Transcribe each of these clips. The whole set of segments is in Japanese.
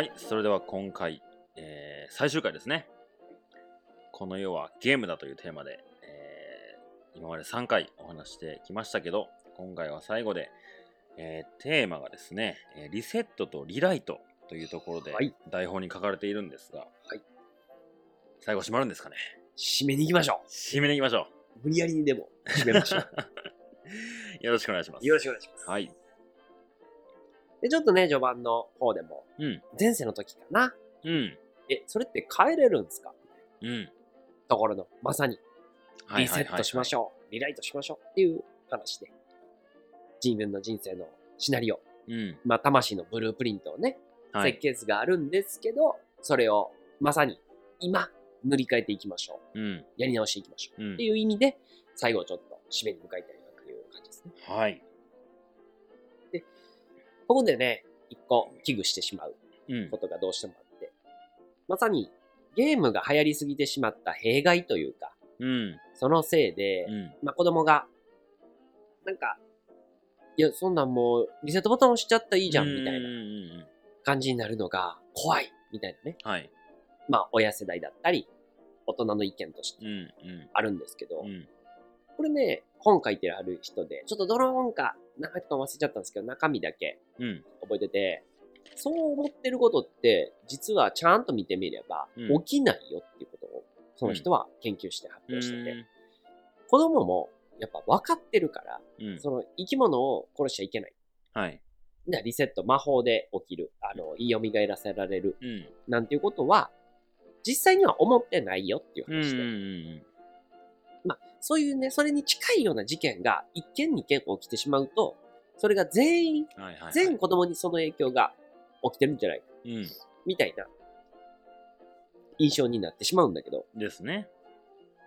はい、それでは今回、えー最終回ですね。この世はゲームだというテーマで、えー今まで3回お話してきましたけど、今回は最後で、えーテーマがですね、えーリセットとリライトというところではい台本に書かれているんですが、はい最後締まるんですかね？締めに行きましょ締めに行きましょう。無理やりにでも締めましょう。う。よろしくお願いします。よろしくお願いします。はい。で、ちょっとね、序盤の方でも、うん。前世の時かな。うん。え、それって変えれるんですか？うん。ところの、まさにはいリセットしましょょう。リライトしましょうっていう話で、自分の人生のシナリオ、う。うん。まあ、魂のブループリントをね、はい設。計図があるんですけど、それをまさに今塗り替えていきましょう。うん。やり直していきましょう。うんって。いう意味で、最後ちょっと締めに向かいたいなという感じですね。はい。ここでね、一個危惧してしまううんこ。とがどうしてもあって、まさにゲームが流行りすぎてしまった弊害というか、うん。そのせいで、うん。まあ子供が、なんか、いや、そんなんもうリセットボタン押しちゃったらいいじゃん、みたいうんうなんうん感じになるのが怖い、みたいなね。はい。まあ親世代だったり、大人の意見としてうん。うん。あるんですけど、うん。これね、本書いてある人で、ちょっとどの本か、名前とか忘れちゃったんですけど、中身だけうん。覚えてて、そう思ってることって、実はちゃんと見てみれば、うん起きないよっていうことを、その人は研究して発う表してて、ん。子供もやっぱ分かってるから、うん。その生き物を殺しちゃいけない。はい。でリセット、魔法で起きる、あの、言い蘇らせられる、うん。なんていうことは、実際には思ってないよっていううん。話で、うん。まあ、そういうね、それに近いような事件が一件二件起きてしまうと、それが全員、はいはいはい。全子供にその影響が起きてるんじゃないか、うん。みたいな印象になってしまうんだけど、ですね。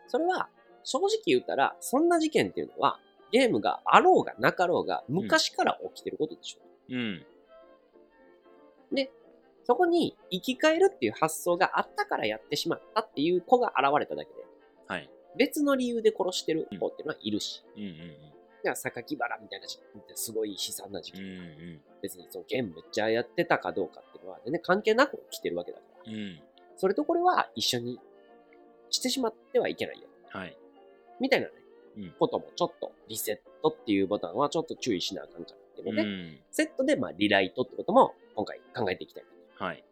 それは正直言ったら、そんな事件っていうのは、ゲームがあろうがなかろうが、昔から起きてることでしょ。うん。そこに生き返るっていう発想があったからやってしまったっていう子が現れただけで、はい。別の理由で殺してる子っていうのはいるし、うん。うん。だから榊原みたいな事件ってすごい悲惨な事うん。う件。ん。別にそのゲームめっちゃやってたかどうかっていうのは全然関係なく起きてるわけだから、うん。それとこれは一緒にしてしまってはいけないよ。はい。みたいなね、うんこともちょっとリセットっていうボタンはちょっと注意しなあかんかなっていううので、ん。セットでまあリライトってことも今回考えていきたいとはい。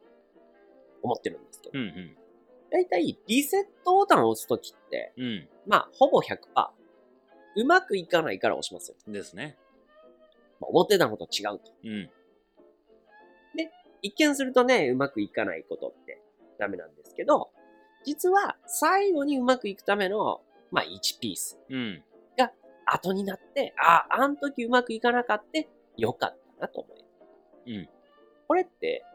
思ってるんですけど、うん。うん。だいたいリセットボタンを押すときって、うん。まあほぼ100%うまくいかないから押しますよ。ですね。まあ、思ってたのと違うと。うん。一見するとね、うまくいかないことってダメなんですけど、実は最後にうまくいくための、まあ1ピースうん。後になって、あ、あの時うまくいかなかってよかったなと思える。うん。これって、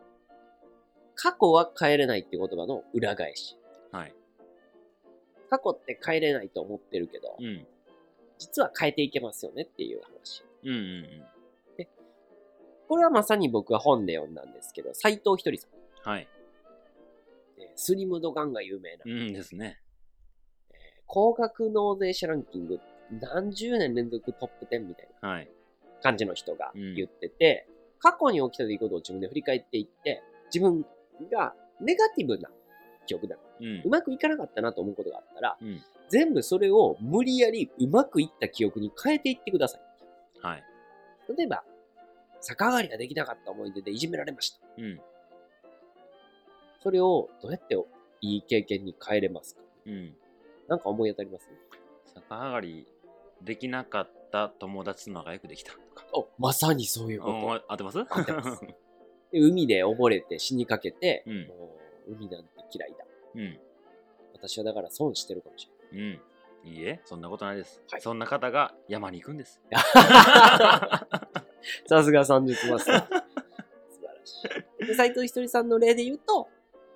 過去は変えれないって言葉の裏返し。はい。過去って変えれないと思ってるけど、うん。実は変えていけますよねっていう話。うん。うん。これはまさに僕は本で読んだんですけど、斎藤ひとりさん。はい。えースリムドガンが有名な、うんですね。えー高額納税者ランキング何十年連続トップ10みたいなはい。感じの人が言ってて、過去に起きた出来事を自分で振り返っていって、自分がネガティブな記憶だ。うんう。まくいかなかったなと思うことがあったら、うん。全部それを無理やりうまくいった記憶に変えていってください。はい。例えば、逆上がりができなかった思い出でいじめられました。うん。それをどうやっていい経験に変えれますか？うん。なんか思い当たります？逆上がりできなかった友達と仲良くできたとか。お、まさにそういうこお合ってます？合ってますと。で海で溺れて死にかけて、うんもう海なんて嫌いだ。うん。私はだから損してるかもしれない。うん。いいえ、そんなことないです。はいそんな方が山に行くんです。さすが三術マスター。素晴らしい。で、斎藤ひとりさんの例で言うと、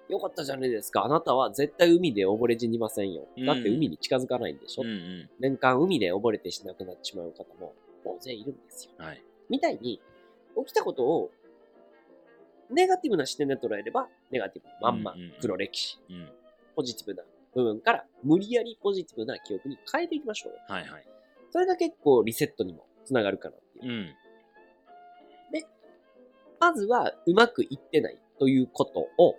よかったじゃないですか。あなたは絶対海で溺れ死にませんよ。だって海に近づかないんでしょ。うんうん。年間海で溺れてしなくなってしまう方も大勢いるんですよ。はい。みたいに、起きたことを、ネガティブな視点で捉えれば、ネガティブまんま黒歴史、うん。ポジティブな部分から、無理やりポジティブな記憶に変えていきましょうよ。はいはい。それが結構リセットにもつながるかなっていう。うん。まずは、うまくいってないっということを、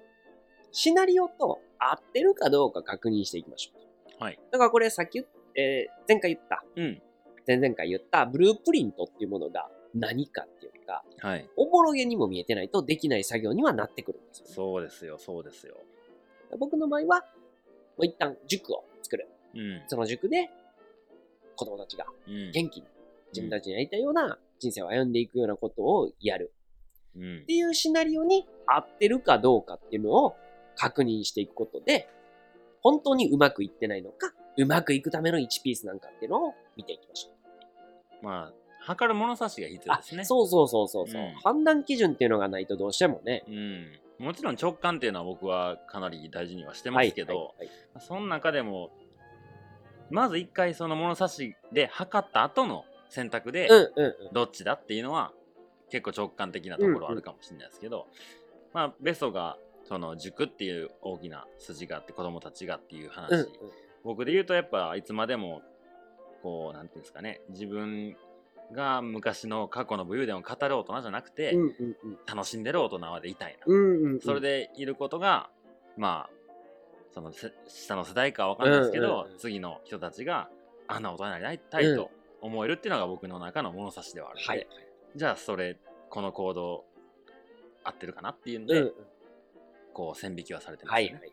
シナリオと合ってるかどうか確認していきましょう。はい。だからこれさっきえー前回言った、うん。前々回言ったブループリントっていうものが何かっていうか、はい。おぼろげにも見えてないとできない作業にはなってくるんですよ、ね。そうですよ、そうですよ。僕の場合は、もう一旦塾を作る。うん。その塾で子供たちがうん。元気に自分たちにやりたいような人生を歩んでいくようなことをやる。うんっていうシナリオに合ってるかどうかっていうのを確認していくことで、本当にうまくいってないのか、うまくいくための1ピースなんかっていうのを見ていきましょう。まあ、測る物差しが必要あですね。そうそうそうそうそう、うん判断基準っていうのがないとどうしてもね。うん。もちろん直感っていうのは僕はかなり大事にはしてますけど、はいはいはいその中でも、まず一回その物差しで測った後の選択で、うんうんうん。どっちだっていうのは結構直感的なところあるかもしれないですけど、まあベソがその塾っていう大きな筋があって子供たちがっていう話、うんうん僕で言うとやっぱいつまでもこうなんていうんですかね自分が昔の過去の武勇伝を語る大人じゃなくて、うんうんうん楽しんでる大人でいたいな、うんうんうん。それでいることがまあそのせ下の世代かは分かんないですけど、うんうんうん次の人たちがあんな大人になりたいと思えるっていうのが僕の中の物差しではあるので、はい。じゃあそれこの行動合ってるかなっていうんで、うんうんこう線引きはされてますよね。はいはい。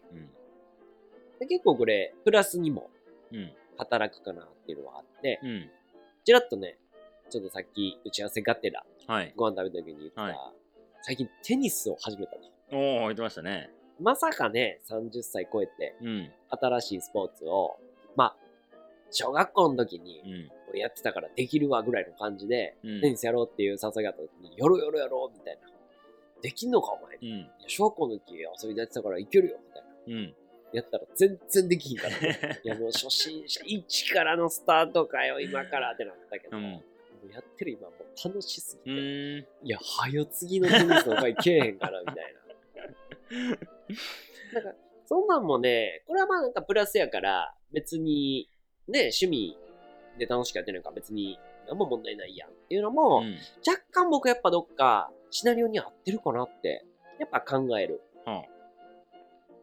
で結構これ、プラスにもうんうん働くかなっていうのはあって、うんちらっとね、ちょっとさっき打ち合わせがてらはい。ご飯食べた時に言った、はい最近テニスを始めたと。おお言ってましたね。まさかね、30歳超えてうん新しいスポーツを、まあ、小学校の時にうん俺やってたからできるわぐらいの感じで、うんテニスやろうっていう誘いがあった時に、やろうやろうやろうみたいな。できんのかお前。いうんや小学校の時遊びでやってたからいけるよみたいな。うん。やったら全然できひんから、ね。いやもう初心者、一からのスタートかよ、今からってなったけど、うんもうやってる今もう楽しすぎて。いや、はよ次のテニスの回けえへんから、みたいな。なんか、そんなんもね、これはまあなんかプラスやから、別に、ね、趣味で楽しくやってるのか別に何も問題ないやんっていうのも、うん若干僕やっぱどっかシナリオに合ってるかなって、やっぱ考える。は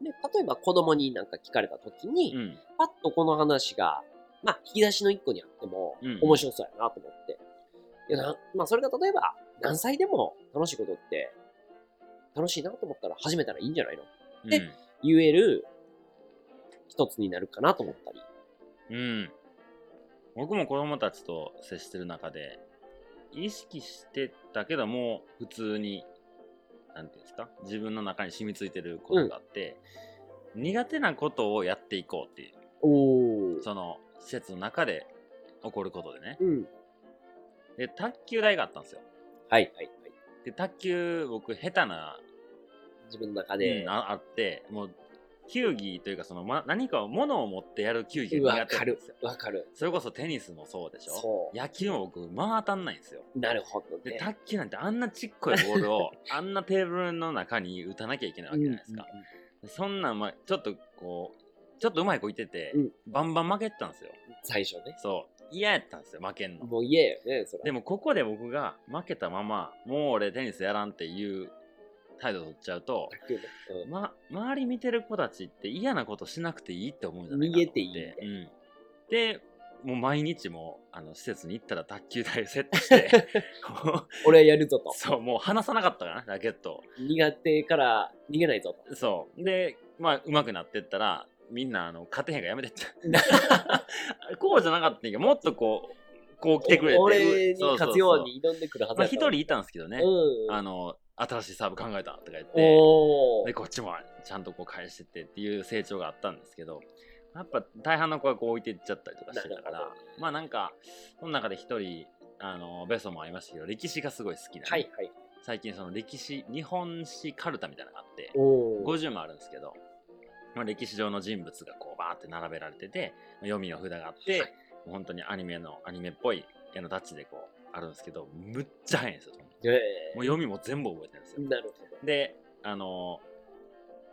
で、例えば子供になんか聞かれた時に、あうん。パッとこの話が、まあ、引き出しの一個にあってもうん、面白そうやなと思って。いやなまあ、それが例えば、何歳でも楽しいことって、楽しいなと思ったら始めたらいいんじゃないの？で言える一つになるかなと思ったり。うん。うん。僕も子供たちと接してる中で、意識してたけども、普通に、なんていうんですか、自分の中に染みついてることがあって、苦手なことをやっていこうっていう。その施設の中で起こることでね。うん。で、卓球台があったんですよ。はいはいはい。で、卓球、僕、下手な、自分の中うでん、、ああって、もう、球技というか、その、ま、何かを、物を持ってやる球技がわかる苦手なんですよ。。わかる。それこそテニスもそうでしょ？そう野球も僕、まあ当たんないんですよ。なるほどで、ね。卓球なんてあんなちっこいボールを、あんなテーブルの中に打たなきゃいけないわけじゃないですか。でそんなん、まあ、ちょっとこう、ちょっとうまい子いてて、うんバンバン負けてたんですよ。最初ね。そう。嫌やったんですよ、負けんの。もう嫌よね、それ。でもここで僕が負けたまま、もう俺テニスやらんっていう態度取っちゃうと。うんま、周り見てる子たちって嫌なことしなくていいって思うんじゃないかなと思って逃げていいうん。で、もう毎日もあの施設に行ったら卓球台をセットして、こ 俺はやるぞとう。そう、もう離さなかったかな、ラケットを。苦手から逃げないぞと。そう。で、まあ、上手くなってったら、みんな、あの、勝てへんからやめてって。こうじゃなかったんやけど、もっとこう、こう来てくれて。俺に勝つように挑んでくるはずまあ、やったの一人いたんですけどね。うん。あの、新しいサーブ考えたとか言って。で、こっちもちゃんとこう返してってっていう成長があったんですけど、やっぱ大半の子がこう置いていっちゃったりとかしてたからまあなんか、その中で一人、あの、ベソもありましたけど、歴史がすごい好きな、はいはい。最近その歴史、日本史カルタみたいなのがあって、おー50もあるんですけど、まあ、歴史上の人物がこうバーって並べられてて、読みの札があって、はい本当にアニメの、アニメっぽい絵のタッチでこうあるんですけど、むっちゃ早いんですよ。えもう読みも全部覚えてるんですよ。ーなるほど。で、あの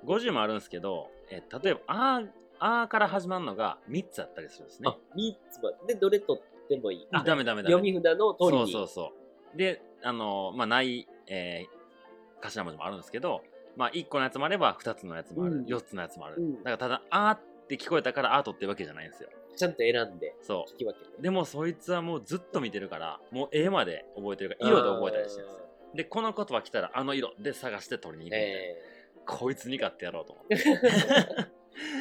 ー、50もあるんですけど、え例えば、あー、あーから始まるのが3つあったりするんですねあ。、3つまで。で、どれ取ってもいい。あダメダメダメ。読み札の通りに。そうそうそう。で、あのーまあ、ない、えー頭文字もあるんですけど、まあ1個のやつもあれば2つのやつもある、うん。4つのやつもある、うん。だからただあーって聞こえたからアートってわけじゃないんですよ。ちゃんと選んでそ聞き分けて。うでもそいつはもうずっと見てるからもう絵まで覚えてるから色で覚えたりしてるんですよ。でこの言葉来たらあの色で探して取りに行くみたいな、えこいつに勝ってやろうと思って。ー、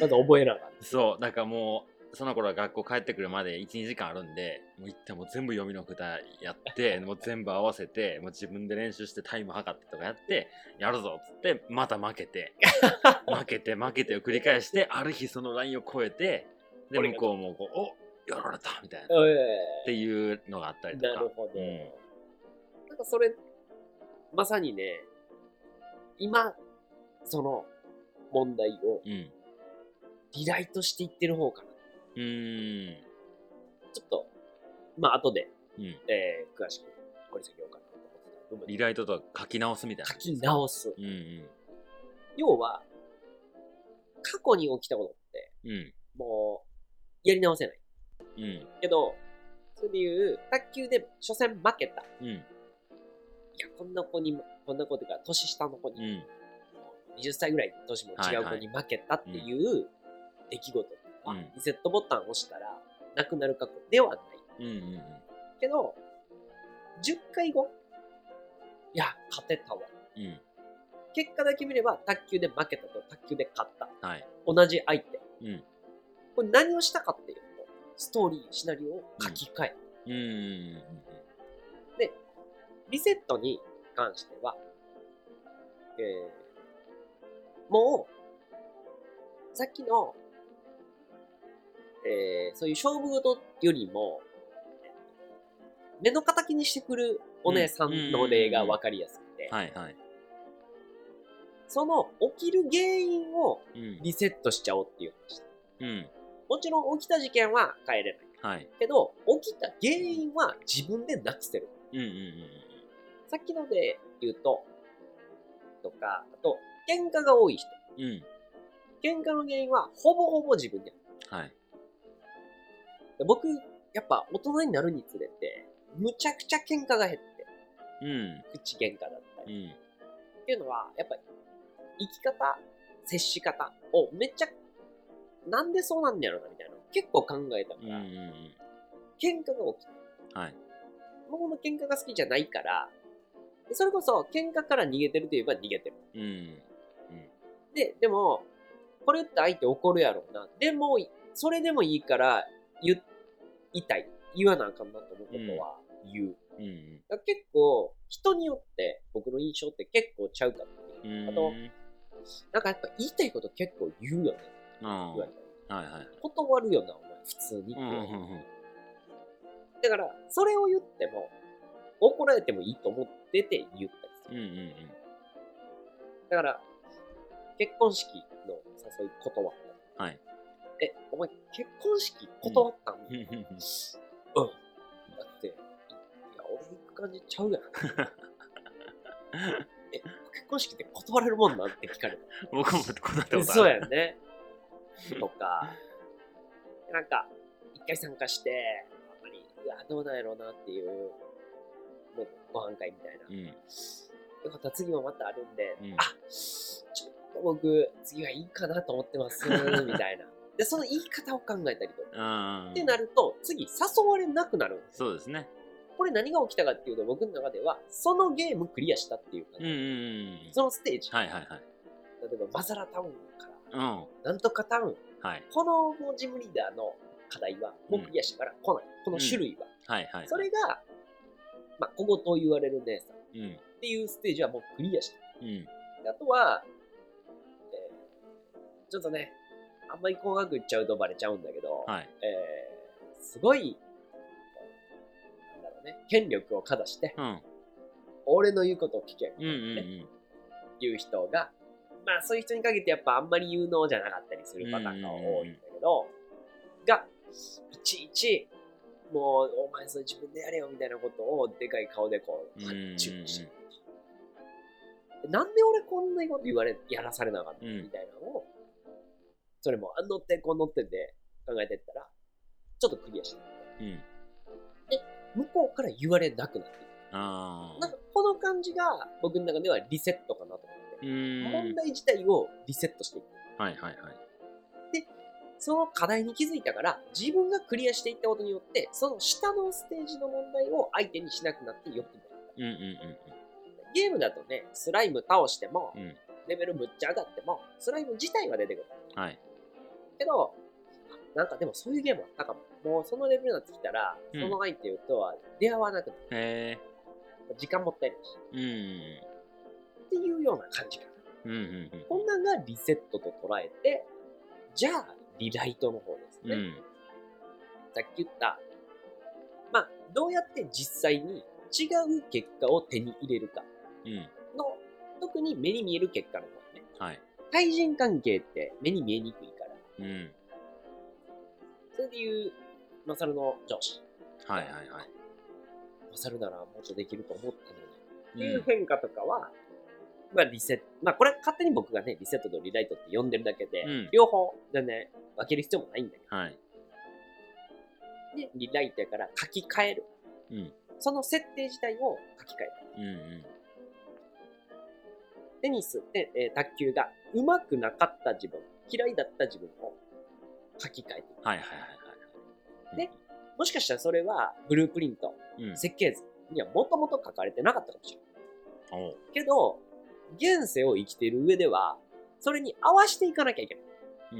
まず覚えながら。そう。だからもうその頃は学校帰ってくるまで12時間あるんでもう行ってもう全部読みの歌やって もう全部合わせてもう自分で練習してタイム測ってとかやってやるぞっつってまた負けて 負けて負けてを繰り返してある日そのラインを超えてで向こうもこうおやられたみたいな。っえていうのがあったりー、とか。なるほど。うん。なんかそれ、まさにね、今、その問題をうん。リライトしていってる方かな。うーん。ちょっと、まあ後で、うん。えー、詳しく掘り下げようかなと思ってた部分リライトとは書き直すみたいな。書き直す。うんうん。要は、過去に起きたことって、うん。もう、やり直せない。うん。けど、それでいう、卓球で初戦負けた。いうん。や、こんな子に、こんな子というか、年下の子に、うん。20歳ぐらい年も違う子に負けたっていう出来事は、うんリセットボタンを押したら、なくなる過去ではない。うんうんけど、10回後、いや、勝てたわ。うんうん結果だけ見れば、卓球で負けたと卓球で勝った。はい同じ相手。うんこれ何をしたかっていうと、ストーリー、シナリオを書き換え。うんうんリセットに関しては、えー、もう、さっきの、えー、そういう勝負事よりも、目の敵にしてくるお姉さんの例が分かりやすくて、はいはい。その起きる原因をうん。リセットしちゃおうっていう話。うん。もちろん起きた事件は変えれない。はい。けど、起きた原因は自分でなくせる。うんうんうんさっきので言うと、とか、あと、喧嘩が多い人。うん。うん喧嘩の原因はほぼほぼ自分であはい僕、やっぱ大人になるにつれて、むちゃくちゃ喧嘩が減って、うん口喧嘩だったり。うんっていうのは、やっぱ生き方、接し方をめっちゃ、なんでそうなんだろうなみたいなの結構考えたから、うんうんうん喧嘩が起きた。はい僕も喧嘩が好きじゃないから、それこそ喧嘩から逃げてるといえば逃げてる。うんで、でも、これ言ったら相手怒るやろうな。でも、それでもいいから言いたい。言わなあかんなと思うことは言う。うん結構、人によって僕の印象って結構ちゃうかっていう。うんあと、なんかやっぱ言いたいこと結構言うよね。あ言われたり。はいはい断るよな、お前、普通にって。うんうんうんだから、それを言っても、怒られてもいいと思ってて言ったりする。うんうんうんだから、結婚式の誘い断ったり。はいえ、お前、結婚式断ったん、うんうん。だって、いや、俺行く感じちゃうやん。え、結婚式って断れるもんなんって聞かれた？僕も断ったことあるそうやんね。とか、なんか、一回参加して、あんまり、うわ、どうなんやろうなっていう、のご飯会みたいな。うんよかった、次もまたあるんで、うんあ、ちょっと僕、次はいいかなと思ってます、みたいな。で、その言い方を考えたりとか。あってなると、次、誘われなくなるんです。そうですねこれ何が起きたかっていうと、僕の中では、そのゲームクリアしたっていう感じ。うんうんうんそのステージ。はいはいはい例えば、マザラタウンから、うんなんとかタウン。はいこのジムリーダーの課題は、もうクリアしたから来ない。この種類は。はいはいそれが、まあ、小言を言われる姉さんっうんていうステージはもうクリアした。うんであとは、えーちょっとね、あんまり細かく言っちゃうとバレちゃうんだけど、はい。えーすごい、なんだろうね、権力をかざして、うん。俺の言うことを聞け、うんうんねいう人が、まあそういう人に限ってやっぱあんまり有能じゃなかったりするパターンが多いんだけど、が、いちいち、もう、お前それ自分でやれよみたいなことをでかい顔でこう、うんうんうん。注意してなんで俺こんなこと言われ、やらされなかったうん。みたいなのを、それも、あ乗ってこう乗ってで考えてったら、ちょっとクリアして、うん向こうから言われなくなっていくあなんかこの感じが僕の中ではリセットかなと思って。うーん。問題自体をリセットしていく。はいはいはい。その課題に気づいたから、自分がクリアしていったことによって、その下のステージの問題を相手にしなくなってよくなる。うんうんうんゲームだとね、スライム倒しても、うん。うん。レベルむっちゃ上がっても、スライム自体は出てくる。はい。けど、なんかでもそういうゲームあったかも。もうそのレベルになってきたら、うんその相手とは出会わなくなる。へえ。時間もったいないし。うんうんっていうような感じかな。うん。うんうんうん。こんなんがリセットと捉えて、じゃあ、リライトの方ですね。うん。さっき言った、まあ、どうやって実際に違う結果を手に入れるかうん。の、特に目に見える結果の方ね。はい。対人関係って目に見えにくいうん。それで言う、マサルの上司。はいはいはい。マサルならもっとできると思ったのに。ってういうん変化とかは、まあリセット、まあこれ勝手に僕がね、リセットとリライトって呼んでるだけで、うん両方全然分ける必要もないんだけはい。ど、で、リライトやから書き換える。うん。その設定自体を書き換える。うんうん。テニスで、えー卓球が上手くなかった自分、嫌いだった自分を書き換えていく。はいはいはいはい。でもしかしたらそれはブループリント、うん。設計図にはもともと書かれてなかったかもしれない。けど、現世を生きている上では、それに合わせていかなきゃいけない。うん。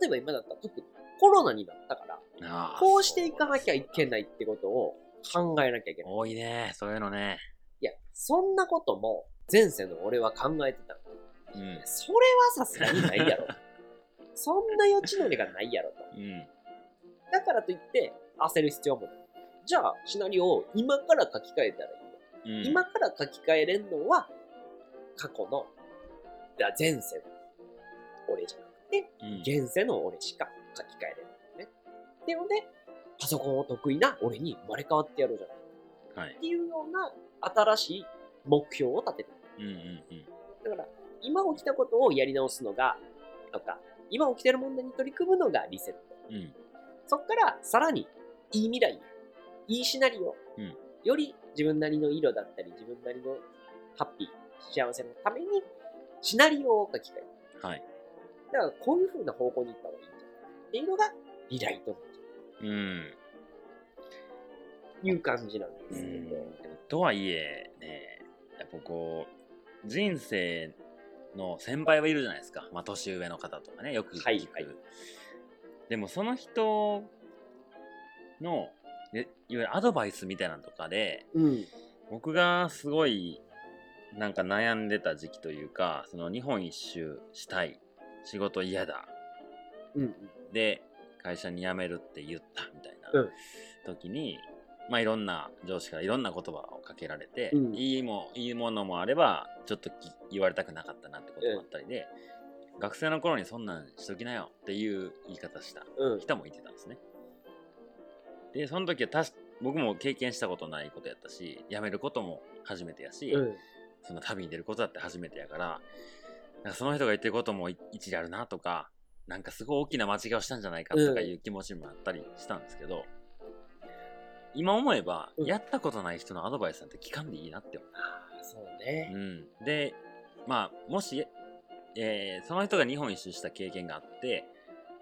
例えば今だったら特にコロナになったから。こうしていかなきゃいけないってことを考えなきゃいけない。多いね。そういうのね。いや、そんなことも前世の俺は考えてたの。うん。それはさすがにないやろ。そんな余地のりがないやろと。うん。だからといって焦る必要もない。じゃあ、シナリオを今から書き換えたらいいよ。うん。今から書き換えれんのは、過去の、前世の俺じゃなくて、うん、現世の俺しか書き換えれないのね。っていうので、パソコンを得意な俺に生まれ変わってやろうじゃないかはいっ。ていうような新しい目標を立ててうんうんうん。る。だから、今起きたことをやり直すのが、とか、今起きてる問題に取り組むのがリセット。うん。そっからさらにいい未来へ、いいシナリオ、うんより自分なりの色だったり、自分なりのハッピー、幸せのためにシナリオを書き換える。はい。だからこういう風な方向に行った方がいいんじゃないっていうのがリライトうん。いいう感じなんですけど。とはいえ、ね、やっぱこう、人生の先輩はいるじゃないですか。まあ、年上の方とかね、よく聞く。はいはいでも、その人の、でいわゆるアドバイスみたいなのとかで、うん。僕がすごい、なんか悩んでた時期というか、その日本一周したい、仕事嫌だ、うん。で、会社に辞めるって言ったみたいなうん時に、まあいろんな上司からいろんな言葉をかけられて、うんいいもいいものもあれば、ちょっとき言われたくなかったなってこともあったりで、学生の頃にそんなんしときなよっていう言い方したうん。人もいてたんですね。で、その時はたし僕も経験したことないことやったし、辞めることも初めてやし、うん。その旅に出ることだって初めてやから、なんかその人が言ってることもい一理あるなとか、なんかすごい大きな間違いをしたんじゃないかとかいう気持ちもあったりしたんですけど、今思えば、うんやったことない人のアドバイスなんて聞かんでいいなって思ああ、そうね。う。うん。で、まあ、もし、えーその人が日本一周した経験があって、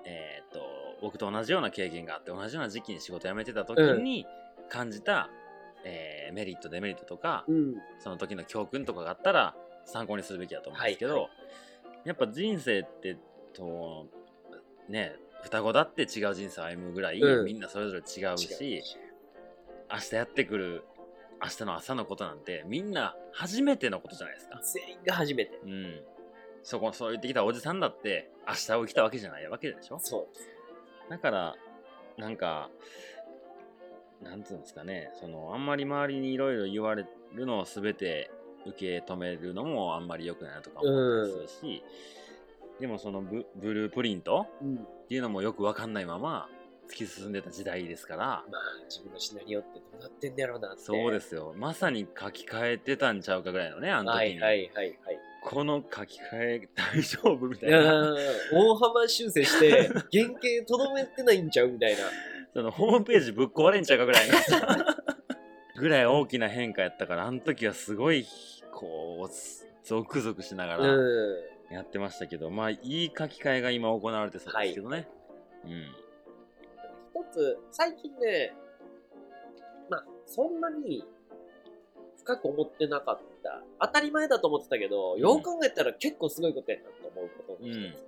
えーっと、僕と同じような経験があって、同じような時期に仕事辞めてた時に感じた、えーメリット、デメリットとか、うん。その時の教訓とかがあったら参考にするべきだと思うんですけど、はいはやっぱ人生ってとね双子だって違う人生を歩むぐらい、うんみんなそれぞれ違うし明日やってくる明日の朝のことなんてみんな初めてのことじゃないですか。全員が初めて。うん。そこ、そう言ってきたおじさんだって明日を生きたわけじゃないわけでしょそうです。だから、なんか、なんつうんですかね、その、あんまり周りにいろいろ言われるのを全て受け止めるのもあんまり良くないなとか思ったりするし、でもそのブブループリントうん。っていうのもよくわかんないまま突き進んでた時代ですから、まあ、自分のシナリオってどうなってんだろうなって。そうですよ。まさに書き換えてたんちゃうかぐらいのね、あの時に。はいはいはいはい。この書き換え大丈夫みたいな。大幅修正して、原型とどめてないんちゃうみたいな。そのホームページぶっ壊れんちゃうかぐらいのぐらい大きな変化やったからあの時はすごいこうゾクゾクしながら。やってましたけど、まあいい書き換えが今行われてそうですけどね。うん。一つ、最近ね、まあ、そんなに深く思ってなかった。当たり前だと思ってたけど、よう考えたら結構すごいことやなと思うことの一つ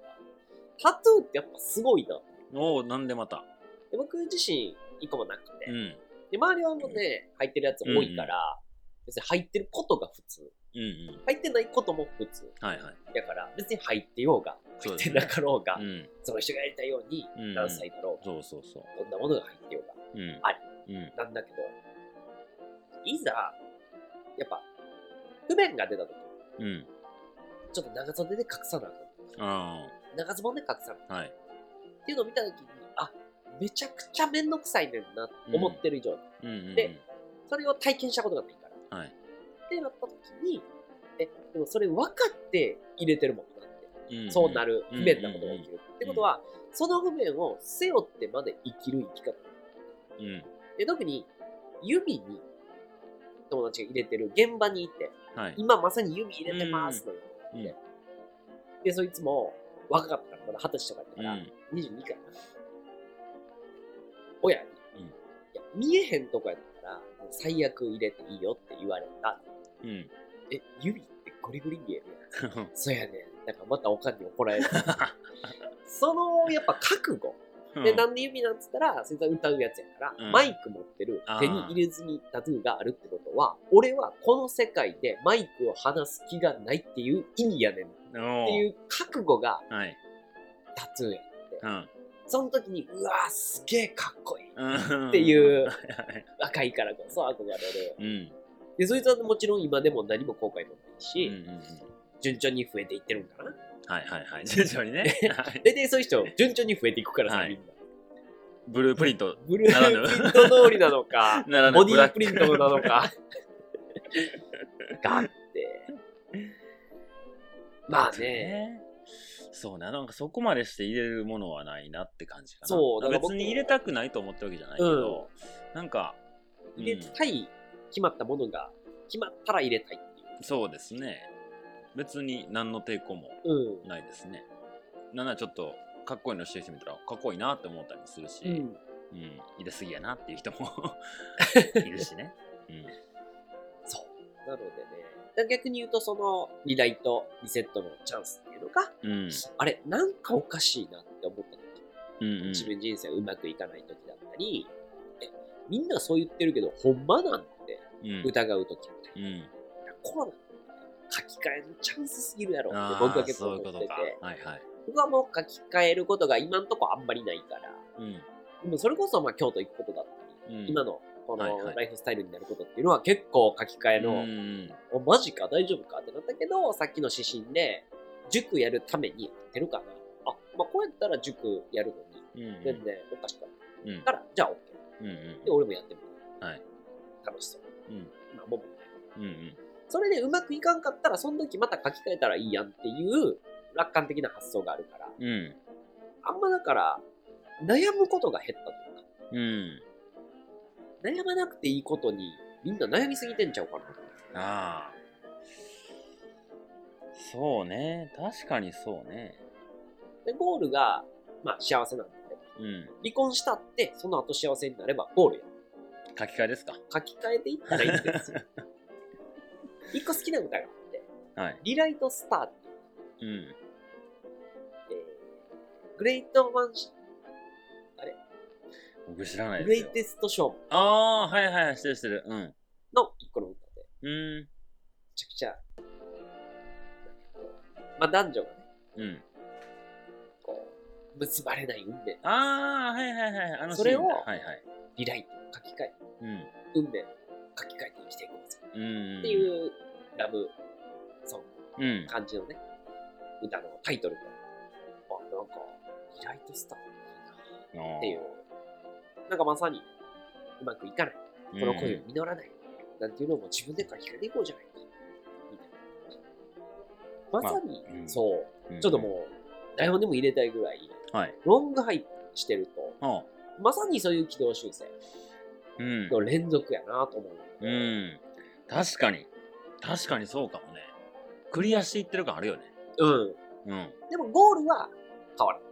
が、タトゥーってやっぱすごいな。おお、なんでまた？で僕自身一個もなくて、うん。で周りはもうね、入ってるやつ多いから、別に入ってることが普通。うんうん。入ってないことも普通。はいはい。だから、別に入ってようが、入ってなかろうが、うん。その人がやりたいようにうん、何歳だろうが、そうそうそどんなものが入ってようが、う。うん。ありうん。なんだけど、いざ、やっぱ、不便が出た時、うん。ちょっと長袖で隠さなあか長ズボンで隠さなあかん。あ。はい。っていうのを見た時に、あ、めちゃくちゃめんどくさいねんな、思ってる以上に。うんうんうん。でそれを体験したことがないから。はい。ってなった時に、え、でもそれ分かって入れてるもんなって。うんんそうなる不便なことが起きる。ってことは、その不便を背負ってまで生きる生き方。うん。で、特に、指に友達が入れてる現場にいて、はい。今まさに指入れてますのよ。うんでで、そいつも若かったから、まだ二十歳とかやったから、うん。22かな。親に、うんいや、見えへんとこやったら、最悪入れていいよって言われた。うん。え、指ってゴリゴリ見えるやん。そうやねん。だからまたおかんに怒られる。その、やっぱ覚悟。で、なんで指なんつったら、そいつは歌うやつやから、うんマイク持ってる手に入れ墨タトゥーがあるってことは、俺はこの世界でマイクを離す気がないっていう意味やねんっていう覚悟がはい。タトゥーや。うん。その時に、うわーすげえかっこいい。うんっていう若いからこそ憧れる。うん。で、そいつはもちろん今でも何も後悔もないうんし、うんうん。順調に増えていってるんかな。はいはいはい。徐々にね。は いで、で、そういう人、順調に増えていくからさ、はいみんな。ブループリント。ブループリント通りなのか、ボディープリントなのか。があって。まあね、ね。そうね。なんかそこまでして入れるものはないなって感じかな。そうだから僕別に入れたくないと思ってるわけじゃないけど、なんか、うん入れたい、決まったものが、決まったら入れたいっていう。そうですね。別に何の抵抗もうん。ないですね。なんならちょっとかっこいいのしてる人見たらかっこいいなって思ったりもするし、ううん、ん。入れすぎやなっていう人も いるしね。うん。そう。なのでね、逆に言うと、その、リライト、リセットのチャンスっていうのが、うん。あれ、なんかおかしいなって思った時、うんうん。自分人生うまくいかない時だったり、え、みんなそう言ってるけど、ほんまなんてうん。疑う時って、うん。いやコロナ書き換えのチャンスすぎるやろって僕は結構。思ってて、はいはい。僕はもう書き換えることが今んとこあんまりないから、うん。それこそまあ京都行くことだったり、うん今のこはいはいのライフスタイルになることっていうのは結構書き換えの、うんおマジか大丈夫かってなったけど、さっきの指針で、塾やるために合ってるかな。あ、まあこうやったら塾やるのにうん。全然おかしくない。うん。から、じゃあ OK。うんうんで、俺もやってみた。はい。楽しそう。うん。まあ、ももない。うんうん。それでうまくいかんかったら、その時また書き換えたらいいやんっていう楽観的な発想があるから、うん。あんまだから、悩むことが減ったというか、うん。悩まなくていいことにみんな悩みすぎてんちゃうかな。ああ。そうね。確かにそうね。で、ゴールが、まあ幸せなんで、うん。離婚したって、その後幸せになればゴールや。書き換えですか？書き換えていったらいいんですよ。一個好きな歌があって、はい。リライトスターっていう、うん。えー、グレイトマンシ僕知らないグレイ。テストショーああ、はいはいはい、してるしてる。うん。の一個の歌で、うーん。めちゃくちゃ、まあ男女がね、うん。こう、結ばれない運命、ああ、はいはいはい。あのそれをはいはい。リライト、書き換え、うん。運命を書き換えて生きていこうぜ。うん。っていうラブソング。うん。感じのね、歌のタイトルと、あ、なんか、リライトスターいいな。っていう、なんかまさに、うまくいかない、うん、この恋を実らない、なんていうのも自分で書き換えていこうじゃないか、みたいな。まさに、まそう、うん。ちょっともう、台本でも入れたいぐらい、はい。ロングハイプしてると、あまさにそういう軌道修正。うん。の連続やなと思う。うん。確かに。確かにそうかもね。クリアしていってる感あるよね。うん。うん。でもゴールは変わらない。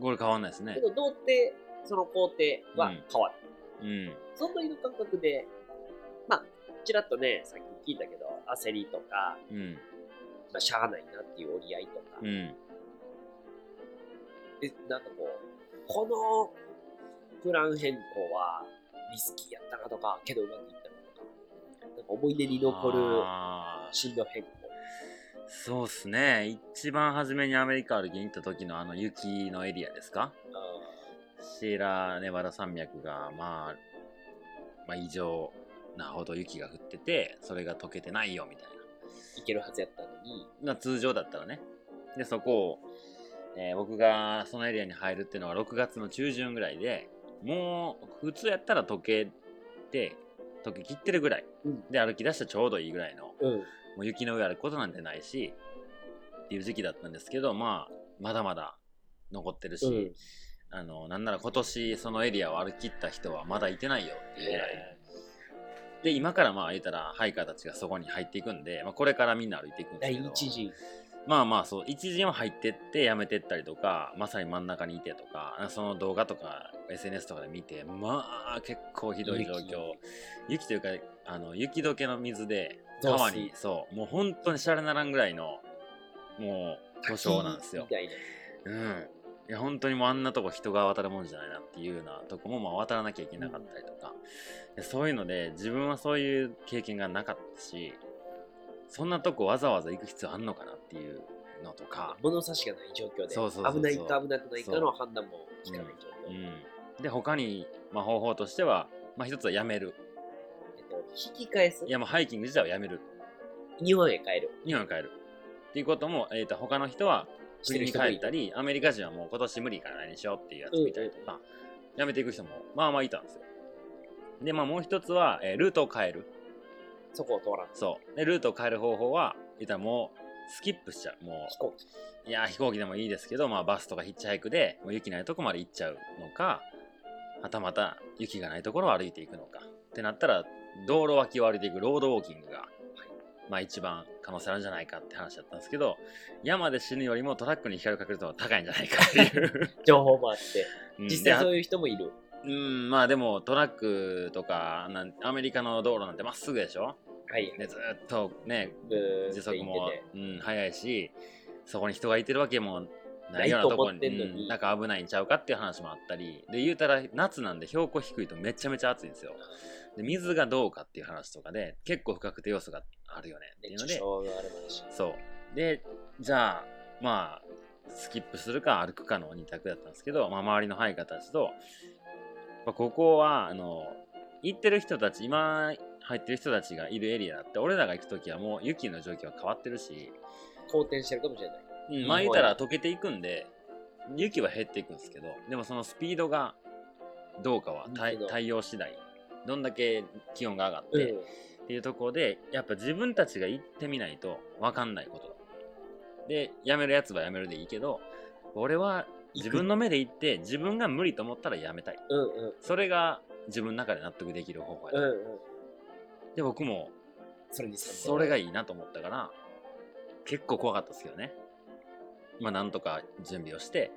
ゴール変わんないですねけ。ど、童貞、その工程は変わる。うん。その時の感覚で、まあ、ちらっとね、さっき聞いたけど、焦りとか、うん。まあ、しゃあないなっていう折り合いとか、うん。で、なんかこう、このプラン変更はリスキーやったなとか、けどうまくいったなとか、なんか思い出に残る進路変更。そうっすね。一番初めにアメリカ歩きに行った時のあの雪のエリアですか？シーラネバダ山脈が、まあ、まあ異常なほど雪が降ってて、それが溶けてないよみたいいけるはずやったのに、な。な通常だったらね。で、そこを、えー僕がそのエリアに入るっていうのは6月の中旬ぐらいで、もう普通やったら溶けて、溶けきってるぐらい。うんで、歩き出したらちょうどいいぐらいのうん。もう雪の上歩くことなんてないし、っていう時期だったんですけど、まあ、まだまだ残ってるし、うんあの、なんなら今年そのエリアを歩き切った人はまだいてないよっていうぐらい。で、今からまあ言ったらハイカーたちがそこに入っていくんで、まあこれからみんな歩いていくんです第けど。一次。まあまあそう、一時は入ってってやめてったりとか、まさに真ん中にいてとか、その動画とか SNS とかで見て、まあ結構ひどい状況。雪というか、あの、雪解けの水で川に、そう、もう本当にシャレならんぐらいの、もう、故障なんですよ。うん。いや、本当にもうあんなとこ人が渡るもんじゃないなっていうようなとこも、まあ渡らなきゃいけなかったりとか、でそういうので、自分はそういう経験がなかったし、そんなとこわざわざ行く必要あんのかなっていうのとか、物差しがない状況で、そうそうそうそう危ないか危なくないかの判断も効かない状況。うん。で、他に、まあ方法としては、まあ一つはやめる。えっと、引き返すいや、もうハイキング自体はやめる。日本へ帰る。日本に帰る。っていうことも、えー、と他の人は国に帰ったり、アメリカ人はもう今年無理から何にしようっていうやつ見たりとか、やめていく人もまあまあいたんですよ。で、まあもう一つは、えールートを変える。そこを通らん。そう。で、ルートを変える方法は、言ったらもうスキップしちゃう。も飛行機。う、いや、飛行機でもいいですけど、まあバスとかヒッチハイクで、もう雪ないとこまで行っちゃうのか、はたまた雪がないところを歩いていくのか。ってなったら、道路脇を歩いていくロードウォーキングが、まあ一番可能性あるんじゃないかって話だったんですけど、山で死ぬよりもトラックに光る確率の方が高いんじゃないかっていう。情報もあって。うん実際でそういう人もいる。うん、まあでもトラックとかなんアメリカの道路なんてまっすぐでしょ？はい。でずーっとね時速も。うん、速いしそこに人がいてるわけもないようなとこに、にうんなんか危ないんちゃうかっていう話もあったりで言うたら夏なんで標高低いとめちゃめちゃ暑いんですよで水がどうかっていう話とかで結構不確定要素があるよねっていうので。そうでじゃあまあスキップするか歩くかの2択だったんですけど、まあ、周りのハイカーたちと、まあ、ここはあの行ってる人たち今入ってる人たちがいるエリアだって俺らが行く時はもう雪の状況は変わってるし、好転してるかもしれない。うん、まあ言うたら溶けていくんで雪は減っていくんですけどでもそのスピードがどうかは対応次第どんだけ気温が上がって、うん。っていうところで、やっぱ自分たちが行ってみないと分かんないことだ。で、やめるやつはやめるでいいけど、俺は自分の目で行って、自分が無理と思ったらやめたい。うんうん。それが自分の中で納得できる方法やと。うんうん。で、僕もそれにそれがいいなと思ったから、結構怖かったですけどね。まあ、なんとか準備をして、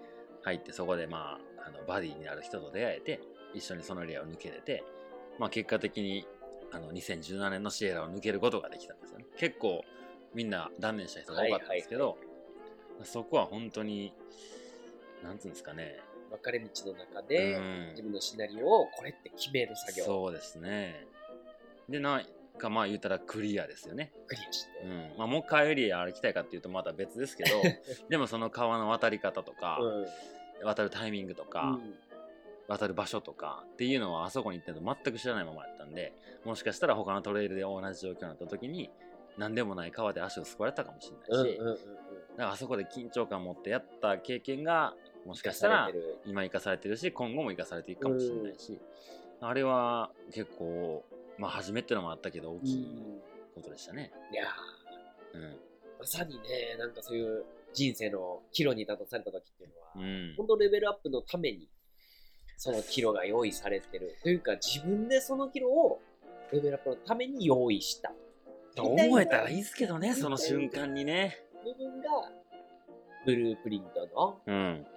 入ってそこでまあ、あのバディになる人と出会えて、一緒にそのエリアを抜けれて、まあ結果的に、あの、2017年のシエラを抜けることができたんですよね。結構、みんな断念した人が多かったんですけど、そこは本当に、なんつうんですかね。分かれ道の中で、うん自分のシナリオをこれって決める作業をそうですね。で、なんかまあ言ったらクリアですよね。クリアして。うん。まあもう一回エリア歩きたいかっていうとまた別ですけど、でもその川の渡り方とか、うん。渡るタイミングとか、うん渡る場所とかっていうのはあそこに行ってると全く知らないままやったんで、もしかしたら他のトレイルで同じ状況になった時に、何でもない川で足をすくわれたかもしれないし。だからあそこで緊張感を持ってやった経験が、もしかしたら今生かされてるし、今後も生かされていくかもしれないし、あれは結構、まあ初めってのもあったけど大きいことでしたね。いやうん。ーまさにね、なんかそういう人生の岐路に立たされた時っていうのは、うん。本当レベルアップのために、その岐路が用意されてる。というか、自分でその岐路をレベルアップのために用意した。と思えたらいいですけどね、その瞬間にね。部分が、ブループリントのうん。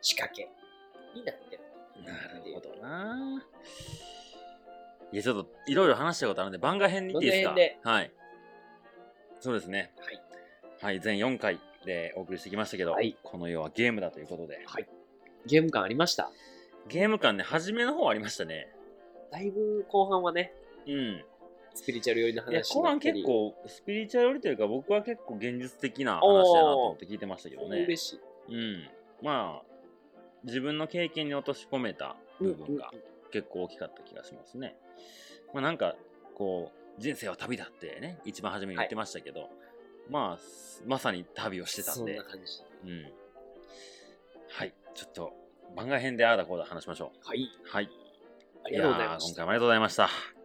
仕掛けになってる。なるほどな。いや、ちょっといろいろ話したことあるんで、番外編にいいですか？はい。そうですね。はい。はい、全4回でお送りしてきましたけど、はいこの世はゲームだということで。ゲーム感ありました？ゲーム感ね、初めの方ありましたね。だいぶ後半はね、うん。スピリチュアル寄りのいや話後半結構スピリチュアル寄りというか僕は結構現実的な話だなと思って聞いてましたけどね。嬉しい。うん。まあ、自分の経験に落とし込めた部分が結構大きかった気がしますね。まあなんか、こう、人生は旅だってね、一番初めに言ってましたけど、まあ、まさに旅をしてたんでそんな、感じ。うん。はい。ちょっと、番外編でああだこうだ話しましょう。はい。はい。ありがとうございまやー今。回もありがとうございました。